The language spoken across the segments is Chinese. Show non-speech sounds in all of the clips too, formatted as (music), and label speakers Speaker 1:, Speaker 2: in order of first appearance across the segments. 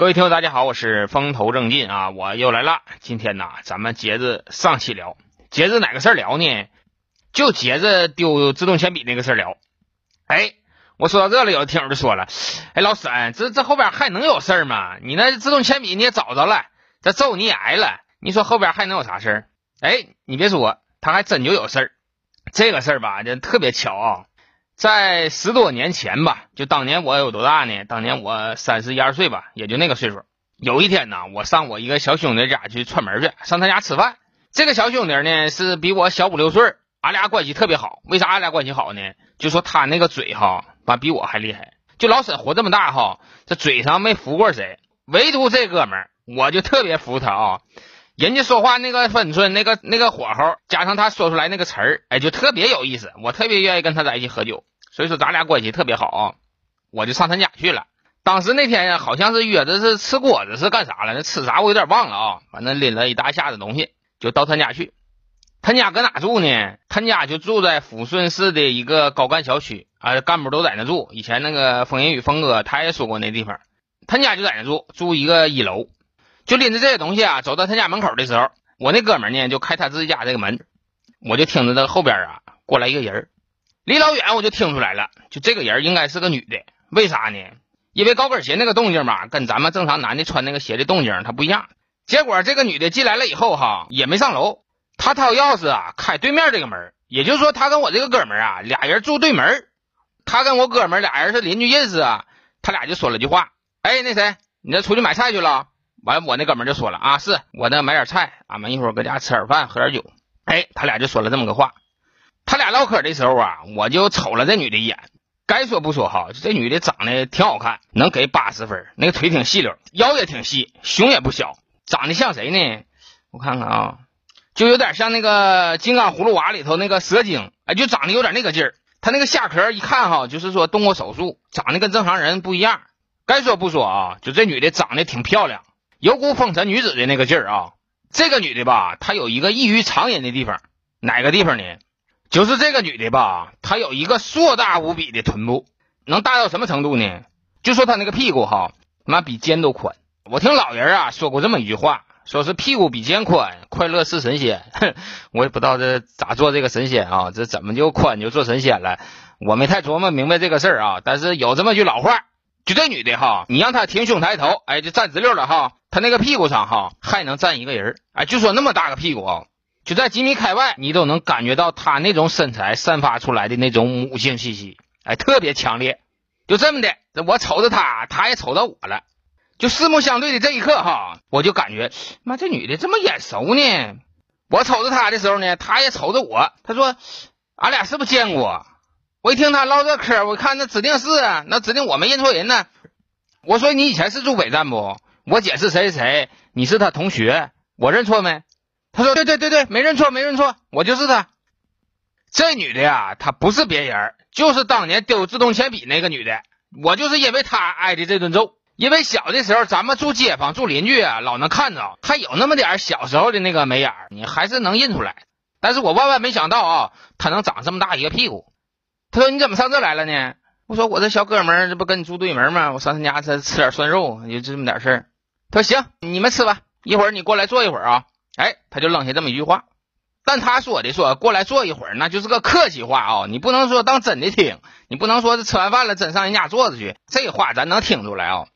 Speaker 1: 各位听友，大家好，我是风头正劲啊，我又来了。今天呢，咱们接着上期聊，接着哪个事儿聊呢？就接着丢自动铅笔那个事儿聊。哎，我说到这了，有的听友就说了，哎，老沈，这这后边还能有事儿吗？你那自动铅笔你也找着了，这揍你也挨了，你说后边还能有啥事儿？哎，你别说，他还真就有事儿。这个事儿吧，就特别巧啊。在十多年前吧，就当年我有多大呢？当年我三十一二岁吧，也就那个岁数。有一天呢，我上我一个小兄弟家去串门去，上他家吃饭。这个小兄弟呢是比我小五六岁，俺俩关系特别好。为啥俺俩关系好呢？就说他那个嘴哈，完比我还厉害。就老沈活这么大哈，这嘴上没服过谁，唯独这哥们儿，我就特别服他啊。人家说话那个分寸，那个那个火候，加上他说出来那个词儿，哎，就特别有意思。我特别愿意跟他在一起喝酒。所以说咱俩关系特别好，我就上他家去了。当时那天好像是约的是吃果子，是干啥了？那吃啥我有点忘了啊。反正拎了一大下子东西，就到他家去。他家搁哪住呢？他家就住在抚顺市的一个高干小区啊，干部都在那住。以前那个风言雨峰哥他也说过那地方，他家就在那住，住一个一楼。就拎着这些东西啊，走到他家门口的时候，我那哥们呢就开他自己家这个门，我就听着这后边啊过来一个人。离老远我就听出来了，就这个人应该是个女的，为啥呢？因为高跟鞋那个动静吧，跟咱们正常男的穿那个鞋的动静它不一样。结果这个女的进来了以后哈，也没上楼，她掏钥匙啊开对面这个门，也就是说她跟我这个哥们啊俩人住对门，她跟我哥们俩人是邻居认识啊，他俩就说了句话，哎，那谁，你这出去买菜去了？完我那哥们就说了啊，是我那买点菜，俺们一会儿搁家吃点饭，喝点酒。哎，他俩就说了这么个话。他俩唠嗑的时候啊，我就瞅了这女的一眼。该说不说哈，这女的长得挺好看，能给八十分。那个腿挺细溜，腰也挺细，胸也不小，长得像谁呢？我看看啊，就有点像那个《金刚葫芦娃》里头那个蛇精，哎，就长得有点那个劲儿。他那个下壳一看哈，就是说动过手术，长得跟正常人不一样。该说不说啊，就这女的长得挺漂亮，有股风尘女子的那个劲儿啊。这个女的吧，她有一个异于常人的地方，哪个地方呢？就是这个女的吧，她有一个硕大无比的臀部，能大到什么程度呢？就说她那个屁股哈，妈比肩都宽。我听老人啊说过这么一句话，说是屁股比肩宽，快乐是神仙。(laughs) 我也不知道这咋做这个神仙啊，这怎么就宽就做神仙了？我没太琢磨明白这个事儿啊。但是有这么句老话，就这女的哈，你让她挺胸抬头，哎，就站直溜了哈，她那个屁股上哈还能站一个人，哎，就说那么大个屁股啊。就在几米开外，你都能感觉到她那种身材散发出来的那种母性气息，哎，特别强烈。就这么的，我瞅着她，她也瞅着我了。就四目相对的这一刻，哈，我就感觉，妈，这女的这么眼熟呢。我瞅着她的时候呢，她也瞅着我。她说：“俺俩是不是见过？”我一听她唠这嗑，我看那指定是，那指定我没认错人呢。我说：“你以前是住北站不？”我姐是谁谁谁，你是她同学，我认错没？他说：“对对对对，没认错，没认错，我就是他。这女的呀，她不是别人，就是当年丢自动铅笔那个女的。我就是因为她挨的这顿揍。因为小的时候，咱们住街坊、住邻居啊，老能看着，还有那么点小时候的那个眉眼你还是能认出来。但是我万万没想到啊，她能长这么大一个屁股。他说：你怎么上这来了呢？我说：我这小哥们这不跟你住对门吗？我上他家吃吃点涮肉，就这么点事儿。他说：行，你们吃吧，一会儿你过来坐一会儿啊。”哎，他就扔下这么一句话，但他说的说过来坐一会儿，那就是个客气话啊，你不能说当真的听，你不能说是吃完饭了真上人家坐着去，这话咱能听出来啊。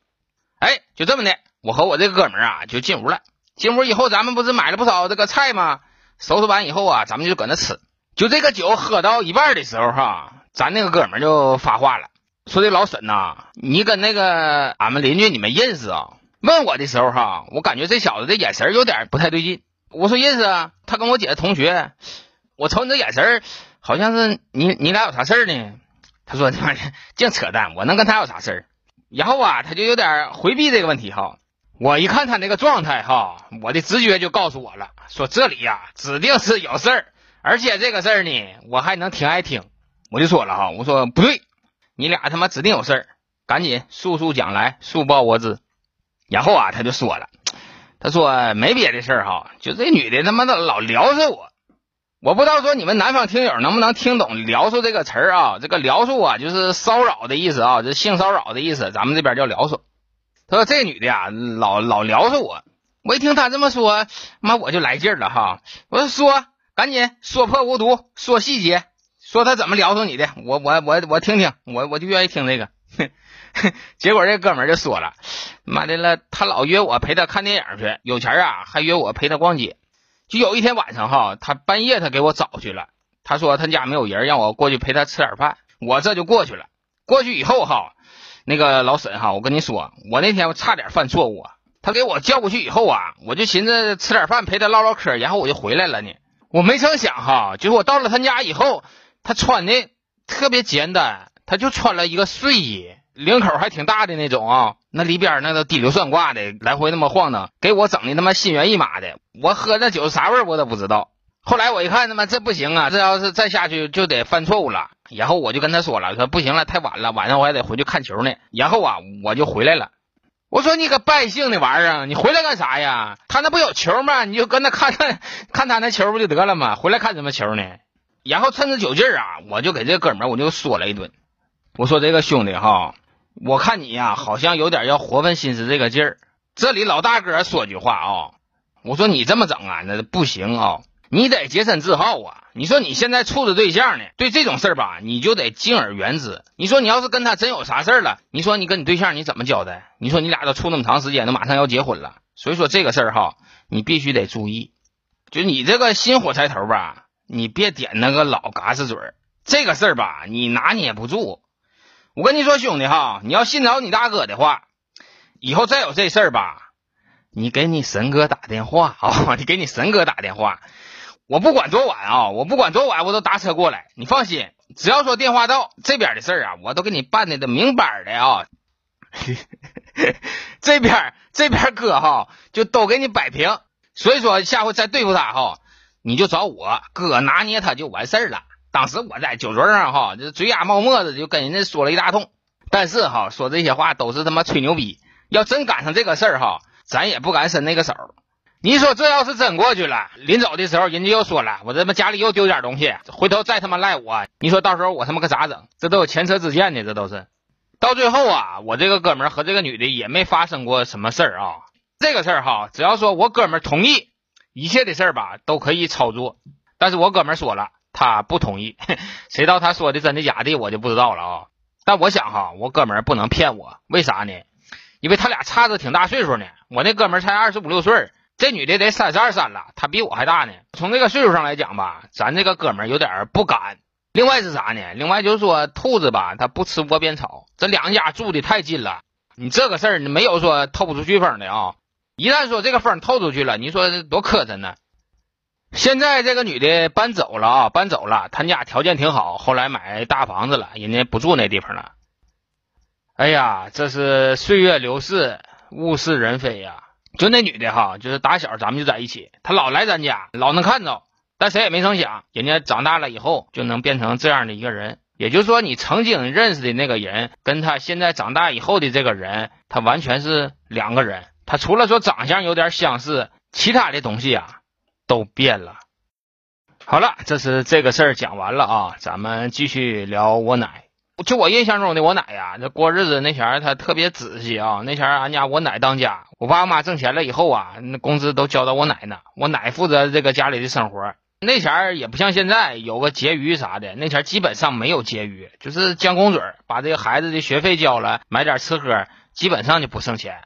Speaker 1: 哎，就这么的，我和我这个哥们儿啊就进屋了。进屋以后，咱们不是买了不少这个菜吗？收拾完以后啊，咱们就搁那吃。就这个酒喝到一半的时候哈，咱那个哥们儿就发话了，说的老沈呐，你跟那个俺们邻居你们认识啊？问我的时候哈，我感觉这小子的眼神有点不太对劲。我说认识啊，他跟我姐的同学。我瞅你这眼神好像是你你俩有啥事儿呢？他说他妈的净扯淡，我能跟他有啥事儿？然后啊，他就有点回避这个问题哈。我一看他那个状态哈，我的直觉就告诉我了，说这里呀指定是有事儿，而且这个事儿呢，我还能挺爱听。我就说了哈，我说不对，你俩他妈指定有事儿，赶紧速速讲来，速报我知。然后啊，他就说了。他说没别的事儿哈，就这女的他妈的老撩骚我，我不知道说你们南方听友能不能听懂“撩骚”这个词儿啊？这个“撩骚”啊，就是骚扰的意思啊，这性骚扰的意思，咱们这边叫撩骚。他说这女的呀，老老撩着我。我一听他这么说，妈我就来劲儿了哈。我说说，赶紧说破无毒，说细节，说他怎么撩着你的。我我我我听听，我我就愿意听这个。哼 (laughs) 结果这哥们就说了，妈的了，他老约我陪他看电影去，有钱啊，还约我陪他逛街。就有一天晚上哈，他半夜他给我找去了，他说他家没有人，让我过去陪他吃点饭。我这就过去了。过去以后哈，那个老沈哈，我跟你说，我那天我差点犯错误。他给我叫过去以后啊，我就寻思吃点饭陪他唠唠嗑，然后我就回来了呢。我没成想哈，就是我到了他家以后，他穿的特别简单，他就穿了一个睡衣。领口还挺大的那种啊，那里边那个滴溜算卦的，来回那么晃荡，给我整的他妈心猿意马的。我喝那酒啥味我都不知道。后来我一看，他妈这不行啊，这要是再下去就得犯错误了。然后我就跟他说了，说不行了，太晚了，晚上我还得回去看球呢。然后啊，我就回来了。我说你个败兴的玩意儿，你回来干啥呀？他那不有球吗？你就跟他看看看他那球不就得了吗？回来看什么球呢？然后趁着酒劲儿啊，我就给这哥们儿我就说了一顿。我说这个兄弟哈。我看你呀，好像有点要活分心思这个劲儿。这里老大哥说句话啊，我说你这么整啊，那不行啊，你得洁身自好啊。你说你现在处着对象呢，对这种事儿吧，你就得敬而远之。你说你要是跟他真有啥事儿了，你说你跟你对象你怎么交代？你说你俩都处那么长时间，都马上要结婚了，所以说这个事儿哈，你必须得注意。就你这个新火柴头吧，你别点那个老嘎子嘴儿。这个事儿吧，你拿捏不住。我跟你说，兄弟哈，你要信着你大哥的话，以后再有这事儿吧，你给你神哥打电话 (laughs) 啊，你给你神哥打电话，我不管多晚啊，我不管多晚，我都打车过来。你放心，只要说电话到这边的事儿啊，我都给你办的都明白的啊。(laughs) 这边这边哥哈，就都给你摆平。所以说下回再对付他哈，你就找我哥拿捏他就完事儿了。当时我在酒桌上哈，就嘴哑冒沫子，就跟人家说了一大通。但是哈，说这些话都是他妈吹牛逼。要真赶上这个事儿哈，咱也不敢伸那个手。你说这要是真过去了，临走的时候人家又说了，我他妈家里又丢点东西，回头再他妈赖我，你说到时候我他妈可咋整？这都有前车之鉴的，这都是。到最后啊，我这个哥们儿和这个女的也没发生过什么事儿啊。这个事儿哈，只要说我哥们儿同意，一切的事儿吧都可以操作。但是我哥们儿说了。他不同意，(laughs) 谁知道他说的真的假的，我就不知道了啊。但我想哈，我哥们儿不能骗我，为啥呢？因为他俩差着挺大岁数呢。我那哥们儿才二十五六岁，这女的得三十二三了，他比我还大呢。从这个岁数上来讲吧，咱这个哥们儿有点不敢。另外是啥呢？另外就是说，兔子吧，它不吃窝边草，这两家住的太近了，你这个事儿你没有说透不出去风的啊。一旦说这个风透出去了，你说多磕碜呢？现在这个女的搬走了啊，搬走了。她家条件挺好，后来买大房子了，人家不住那地方了。哎呀，这是岁月流逝，物是人非呀。就那女的哈，就是打小咱们就在一起，她老来咱家，老能看着。但谁也没成想，人家长大了以后就能变成这样的一个人。也就是说，你曾经认识的那个人，跟他现在长大以后的这个人，他完全是两个人。他除了说长相有点相似，其他的东西啊。都变了。好了，这是这个事儿讲完了啊，咱们继续聊我奶。就我印象中的我奶呀，这过日子那前儿她特别仔细啊。那前儿俺家我奶当家，我爸我妈挣钱了以后啊，那工资都交到我奶那，我奶负责这个家里的生活。那前儿也不像现在有个结余啥的，那前儿基本上没有结余，就是将工嘴儿，把这个孩子的学费交了，买点吃喝，基本上就不剩钱。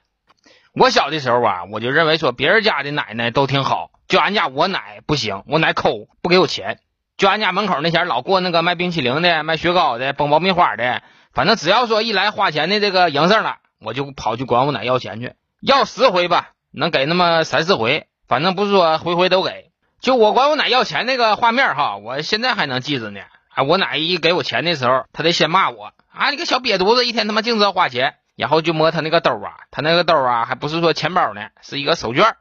Speaker 1: 我小的时候啊，我就认为说别人家的奶奶都挺好。就俺家我奶不行，我奶抠，不给我钱。就俺家门口那前老过那个卖冰淇淋的、卖雪糕的、崩爆米花的，反正只要说一来花钱的这个营生了，我就跑去管我奶要钱去，要十回吧，能给那么三四回，反正不是说回回都给。就我管我奶要钱那个画面哈，我现在还能记着呢。啊，我奶一给我钱的时候，他得先骂我啊，你个小瘪犊子，一天他妈净知道花钱，然后就摸他那个兜啊，他那个兜啊还不是说钱包呢，是一个手绢。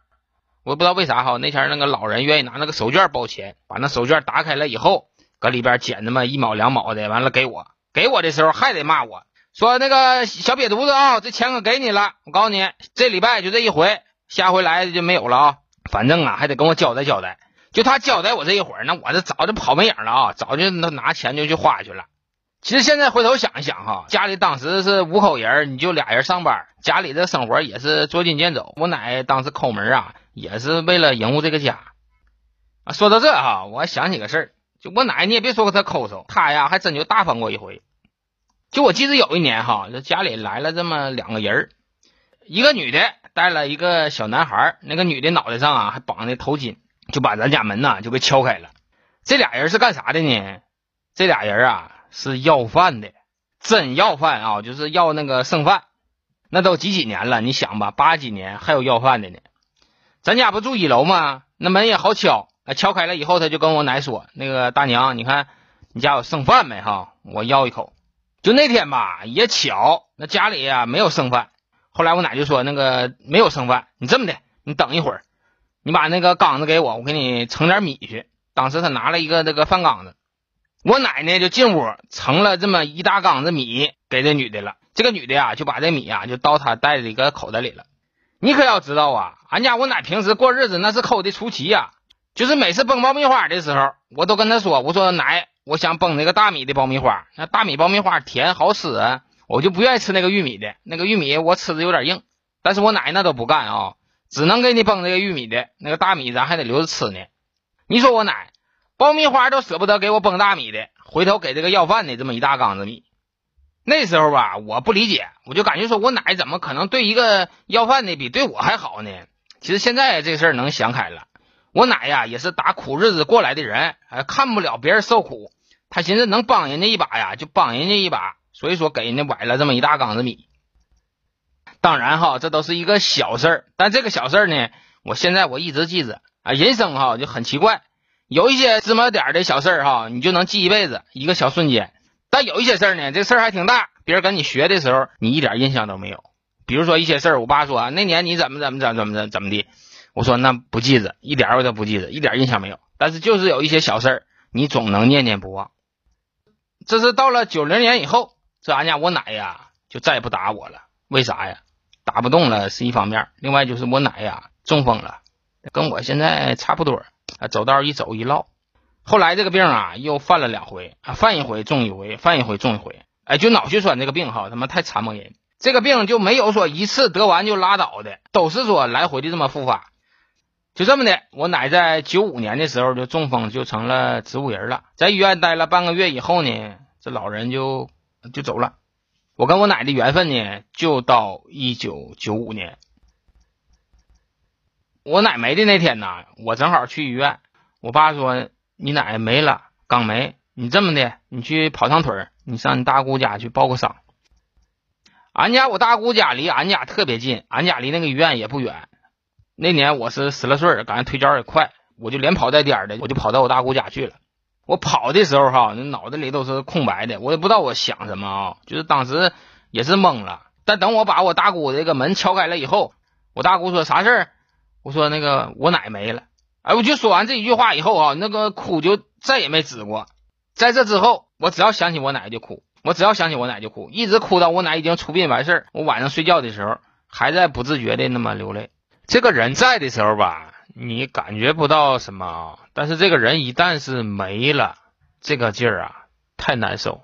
Speaker 1: 我不知道为啥哈，那前那个老人愿意拿那个手绢包钱，把那手绢打开了以后，搁里边捡那么一毛两毛的，完了给我，给我的时候还得骂我说那个小瘪犊子啊，这钱可给你了，我告诉你，这礼拜就这一回，下回来就没有了啊，反正啊还得跟我交代交代。就他交代我这一会儿，那我这早就跑没影了啊，早就拿钱就去花去了。其实现在回头想一想哈，家里当时是五口人，你就俩人上班，家里的生活也是捉襟见肘。我奶当时抠门啊，也是为了营护这个家。啊，说到这哈，我还想起个事儿，就我奶，你也别说她抠搜，她呀还真就大方过一回。就我记得有一年哈，这家里来了这么两个人一个女的带了一个小男孩，那个女的脑袋上啊还绑着头巾，就把咱家门呐就给敲开了。这俩人是干啥的呢？这俩人啊。是要饭的，真要饭啊！就是要那个剩饭，那都几几年了？你想吧，八几年还有要饭的呢。咱家不住一楼吗？那门也好敲，敲开了以后，他就跟我奶说：“那个大娘，你看你家有剩饭没？哈，我要一口。”就那天吧，也巧，那家里呀没有剩饭。后来我奶就说：“那个没有剩饭，你这么的，你等一会儿，你把那个缸子给我，我给你盛点米去。”当时他拿了一个那个饭缸子。我奶奶就进屋盛了这么一大缸子米给这女的了，这个女的呀就把这米呀就倒她带的一个口袋里了。你可要知道啊，俺家我奶平时过日子那是抠的出奇呀，就是每次崩爆米花的时候，我都跟她说，我说奶，我想崩那个大米的爆米花，那大米爆米花甜好吃啊，我就不愿意吃那个玉米的，那个玉米我吃的有点硬。但是我奶那都不干啊，只能给你崩那个玉米的，那个大米咱还得留着吃呢。你说我奶。爆米花都舍不得给我崩大米的，回头给这个要饭的这么一大缸子米。那时候吧，我不理解，我就感觉说我奶怎么可能对一个要饭的比对我还好呢？其实现在这事儿能想开了，我奶呀也是打苦日子过来的人，还看不了别人受苦，他寻思能帮人家一把呀，就帮人家一把，所以说给人家崴了这么一大缸子米。当然哈，这都是一个小事儿，但这个小事儿呢，我现在我一直记着啊。人生哈就很奇怪。有一些芝麻点的小事儿哈，你就能记一辈子，一个小瞬间。但有一些事儿呢，这事儿还挺大，别人跟你学的时候，你一点印象都没有。比如说一些事儿，我爸说那年你怎么怎么怎么怎么怎怎么的，我说那不记着，一点我都不记着，一点印象没有。但是就是有一些小事儿，你总能念念不忘。这是到了九零年以后，这俺家我奶呀就再也不打我了。为啥呀？打不动了是一方面，另外就是我奶呀中风了，跟我现在差不多。走道一走一落，后来这个病啊又犯了两回啊，犯一回中一回，犯一回中一回。哎，就脑血栓这个病哈，他妈太折磨人。这个病就没有说一次得完就拉倒的，都是说来回的这么复发。就这么的，我奶在九五年的时候就中风，就成了植物人了。在医院待了半个月以后呢，这老人就就走了。我跟我奶的缘分呢，就到一九九五年。我奶没的那天呢，我正好去医院。我爸说：“你奶没了，刚没。你这么的，你去跑趟腿你上你大姑家去报个丧。”俺家我大姑家离俺家特别近，俺家离那个医院也不远。那年我是十来岁，感觉腿脚也快，我就连跑带颠的，我就跑到我大姑家去了。我跑的时候哈，那脑子里都是空白的，我也不知道我想什么啊，就是当时也是懵了。但等我把我大姑这个门敲开了以后，我大姑说啥事儿？我说那个我奶没了，哎，我就说完这一句话以后啊，那个哭就再也没止过。在这之后，我只要想起我奶就哭，我只要想起我奶就哭，一直哭到我奶已经出殡完事儿。我晚上睡觉的时候还在不自觉的那么流泪。这个人在的时候吧，你感觉不到什么，但是这个人一旦是没了，这个劲儿啊太难受。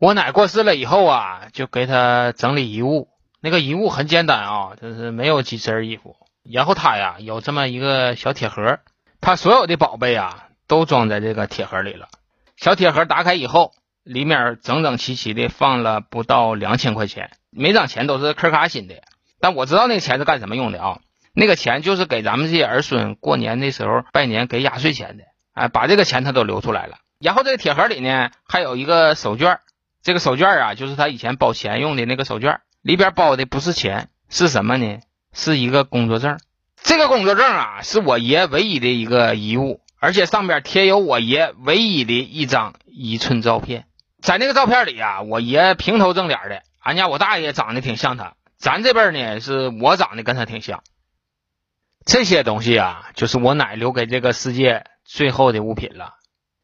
Speaker 1: 我奶过世了以后啊，就给他整理遗物，那个遗物很简单啊，就是没有几身衣服。然后他呀有这么一个小铁盒，他所有的宝贝啊都装在这个铁盒里了。小铁盒打开以后，里面整整齐齐的放了不到两千块钱，每张钱都是壳卡新的。但我知道那个钱是干什么用的啊？那个钱就是给咱们这些儿孙过年的时候拜年给压岁钱的。哎，把这个钱他都留出来了。然后这个铁盒里呢还有一个手绢，这个手绢啊就是他以前包钱用的那个手绢，里边包的不是钱，是什么呢？是一个工作证，这个工作证啊，是我爷唯一的一个遗物，而且上边贴有我爷唯一的一张一寸照片。在那个照片里啊，我爷平头正脸的，俺家我大爷长得挺像他，咱这辈呢是我长得跟他挺像。这些东西啊，就是我奶留给这个世界最后的物品了。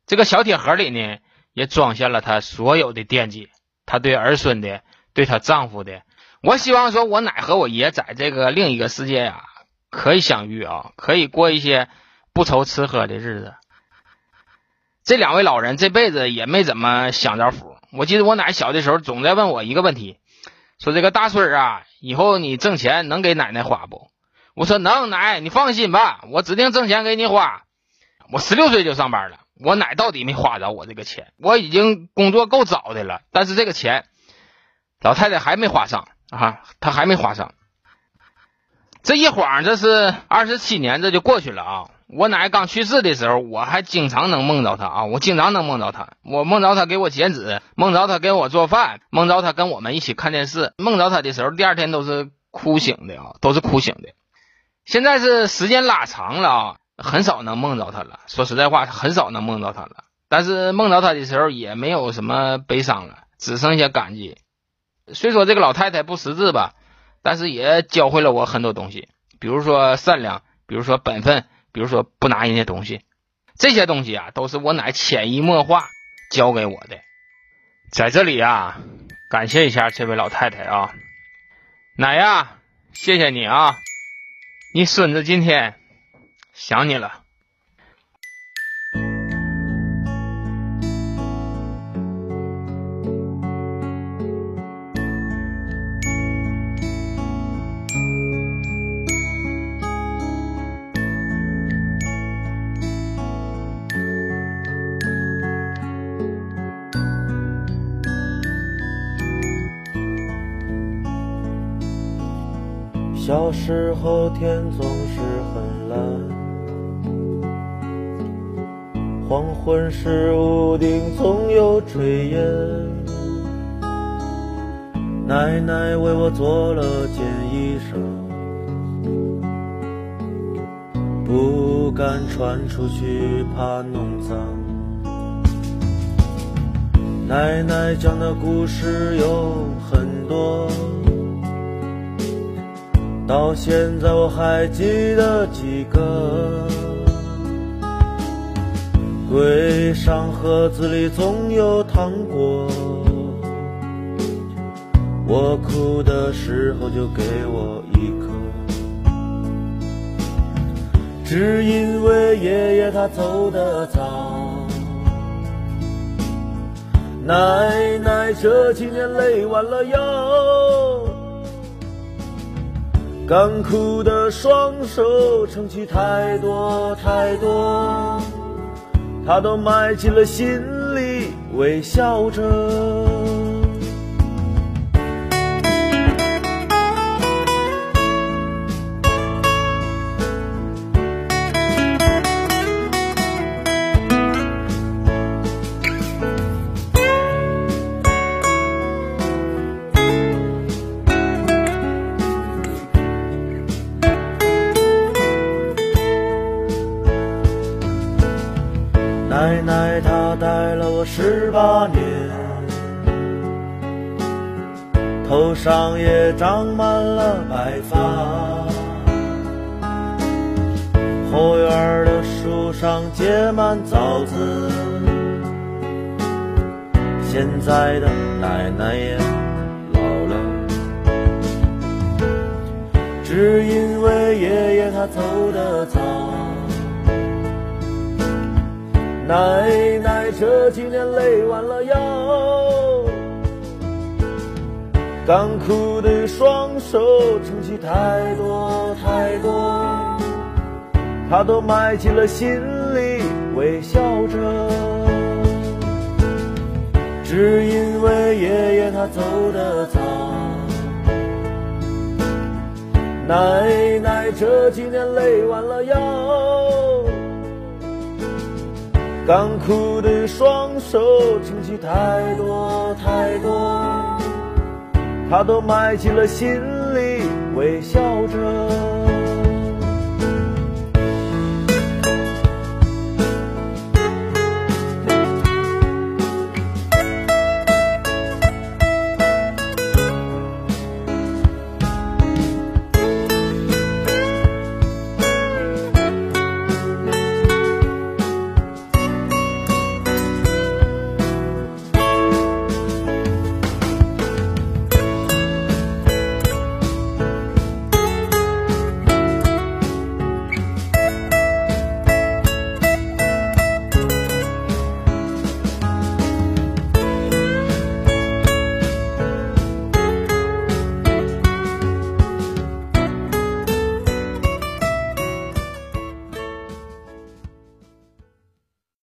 Speaker 1: 这个小铁盒里呢，也装下了她所有的惦记，她对儿孙的，对她丈夫的。我希望说，我奶和我爷在这个另一个世界呀，可以相遇啊，可以过一些不愁吃喝的日子。这两位老人这辈子也没怎么享着福。我记得我奶小的时候总在问我一个问题，说这个大孙啊，以后你挣钱能给奶奶花不？我说能，奶你放心吧，我指定挣钱给你花。我十六岁就上班了，我奶到底没花着我这个钱。我已经工作够早的了，但是这个钱，老太太还没花上啊，他还没花上。这一晃这是二十七年，这就过去了啊。我奶刚去世的时候，我还经常能梦着她啊，我经常能梦着她。我梦着她给我剪纸，梦着她给我做饭，梦着她跟我们一起看电视。梦着她的时候，第二天都是哭醒的啊，都是哭醒的。现在是时间拉长了啊，很少能梦着她了。说实在话，很少能梦着她了。但是梦着她的时候，也没有什么悲伤了，只剩下感激。虽说这个老太太不识字吧，但是也教会了我很多东西，比如说善良，比如说本分。比如说不拿人家东西，这些东西啊，都是我奶潜移默化教给我的。在这里啊，感谢一下这位老太太啊，奶呀，谢谢你啊，你孙子今天想你了。
Speaker 2: 小时候天总是很蓝，黄昏时屋顶总有炊烟。奶奶为我做了件衣裳，不敢穿出去怕弄脏。奶奶讲的故事有很多。到现在我还记得几个，柜上盒子里总有糖果，我哭的时候就给我一颗，只因为爷爷他走得早，奶奶这几年累弯了腰。干枯的双手撑起太多太多，他都埋进了心里，微笑着。上也长满了白发。后院的树上结满枣子，现在的奶奶也老了，只因为爷爷他走得早。奶奶这几年累弯了腰，干枯的双手撑起太多太多，他都埋进了心里，微笑着。只因为爷爷他走得早，奶奶这几年累弯了腰。干枯的双手撑起太多太多，他都埋进了心里，微笑着。